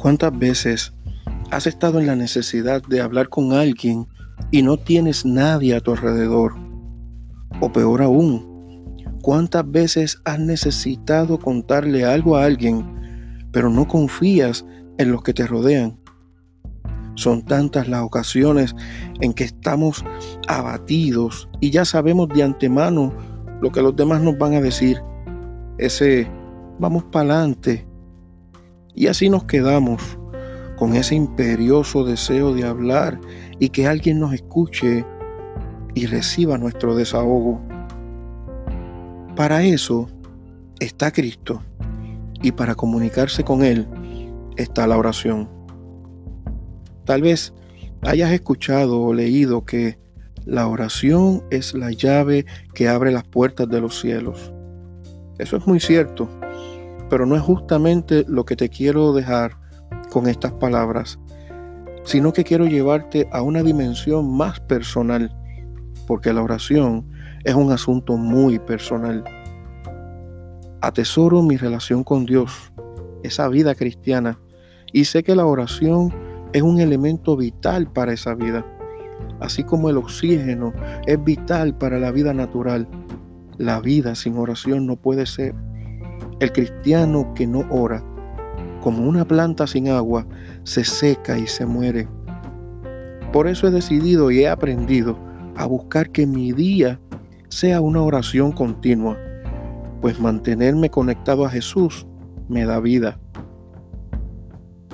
¿Cuántas veces has estado en la necesidad de hablar con alguien y no tienes nadie a tu alrededor? O peor aún, ¿cuántas veces has necesitado contarle algo a alguien, pero no confías en los que te rodean? Son tantas las ocasiones en que estamos abatidos y ya sabemos de antemano lo que los demás nos van a decir. Ese vamos para adelante. Y así nos quedamos con ese imperioso deseo de hablar y que alguien nos escuche y reciba nuestro desahogo. Para eso está Cristo y para comunicarse con Él está la oración. Tal vez hayas escuchado o leído que la oración es la llave que abre las puertas de los cielos. Eso es muy cierto, pero no es justamente lo que te quiero dejar con estas palabras, sino que quiero llevarte a una dimensión más personal, porque la oración es un asunto muy personal. Atesoro mi relación con Dios, esa vida cristiana, y sé que la oración es un elemento vital para esa vida. Así como el oxígeno es vital para la vida natural, la vida sin oración no puede ser. El cristiano que no ora, como una planta sin agua, se seca y se muere. Por eso he decidido y he aprendido a buscar que mi día sea una oración continua, pues mantenerme conectado a Jesús me da vida.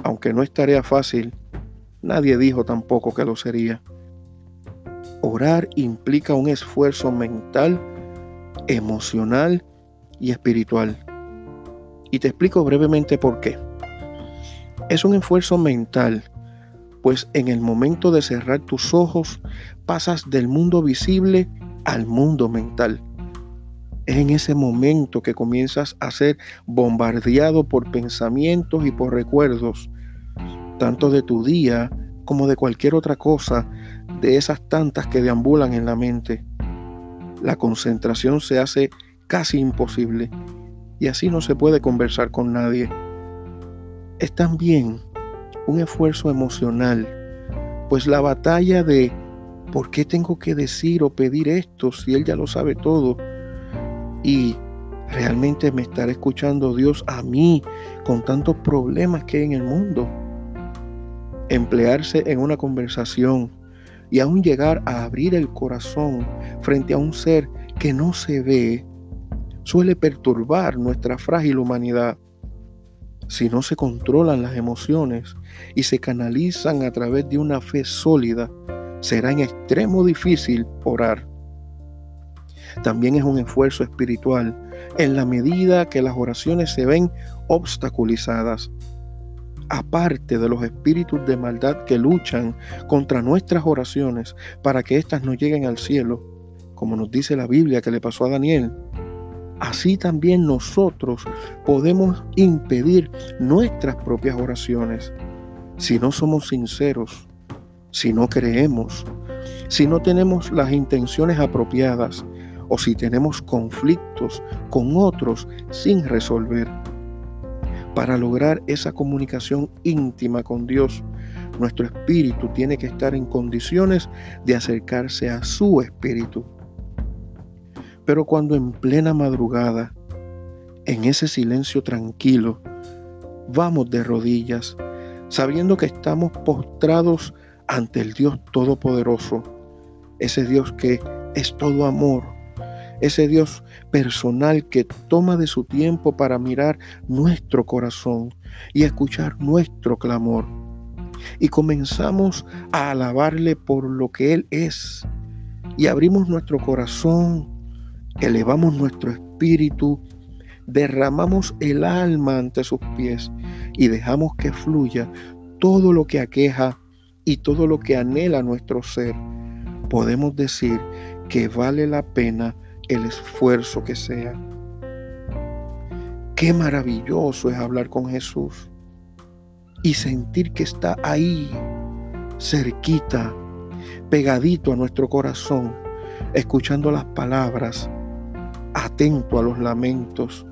Aunque no es tarea fácil, Nadie dijo tampoco que lo sería. Orar implica un esfuerzo mental, emocional y espiritual. Y te explico brevemente por qué. Es un esfuerzo mental, pues en el momento de cerrar tus ojos pasas del mundo visible al mundo mental. Es en ese momento que comienzas a ser bombardeado por pensamientos y por recuerdos tanto de tu día como de cualquier otra cosa, de esas tantas que deambulan en la mente. La concentración se hace casi imposible y así no se puede conversar con nadie. Es también un esfuerzo emocional, pues la batalla de ¿por qué tengo que decir o pedir esto si Él ya lo sabe todo? Y realmente me estará escuchando Dios a mí con tantos problemas que hay en el mundo emplearse en una conversación y aún llegar a abrir el corazón frente a un ser que no se ve, suele perturbar nuestra frágil humanidad. Si no se controlan las emociones y se canalizan a través de una fe sólida, será en extremo difícil orar. También es un esfuerzo espiritual en la medida que las oraciones se ven obstaculizadas aparte de los espíritus de maldad que luchan contra nuestras oraciones para que éstas no lleguen al cielo, como nos dice la Biblia que le pasó a Daniel, así también nosotros podemos impedir nuestras propias oraciones si no somos sinceros, si no creemos, si no tenemos las intenciones apropiadas o si tenemos conflictos con otros sin resolver. Para lograr esa comunicación íntima con Dios, nuestro espíritu tiene que estar en condiciones de acercarse a su espíritu. Pero cuando en plena madrugada, en ese silencio tranquilo, vamos de rodillas, sabiendo que estamos postrados ante el Dios Todopoderoso, ese Dios que es todo amor, ese Dios personal que toma de su tiempo para mirar nuestro corazón y escuchar nuestro clamor. Y comenzamos a alabarle por lo que Él es. Y abrimos nuestro corazón, elevamos nuestro espíritu, derramamos el alma ante sus pies y dejamos que fluya todo lo que aqueja y todo lo que anhela nuestro ser. Podemos decir que vale la pena el esfuerzo que sea. Qué maravilloso es hablar con Jesús y sentir que está ahí, cerquita, pegadito a nuestro corazón, escuchando las palabras, atento a los lamentos,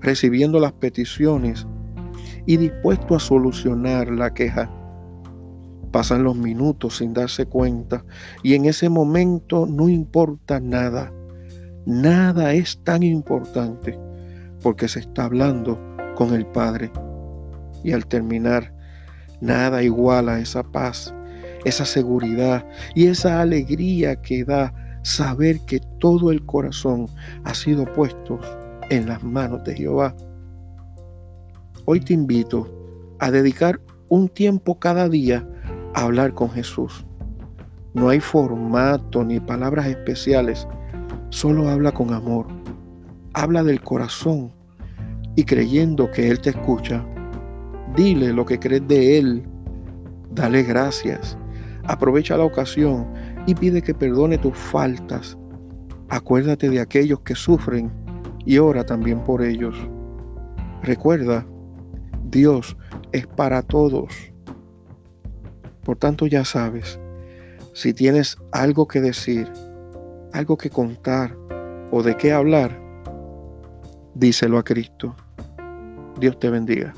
recibiendo las peticiones y dispuesto a solucionar la queja. Pasan los minutos sin darse cuenta y en ese momento no importa nada. Nada es tan importante porque se está hablando con el Padre. Y al terminar, nada iguala esa paz, esa seguridad y esa alegría que da saber que todo el corazón ha sido puesto en las manos de Jehová. Hoy te invito a dedicar un tiempo cada día a hablar con Jesús. No hay formato ni palabras especiales, solo habla con amor. Habla del corazón y creyendo que Él te escucha, dile lo que crees de Él, dale gracias, aprovecha la ocasión y pide que perdone tus faltas. Acuérdate de aquellos que sufren y ora también por ellos. Recuerda, Dios es para todos. Por tanto ya sabes, si tienes algo que decir, algo que contar o de qué hablar, díselo a Cristo. Dios te bendiga.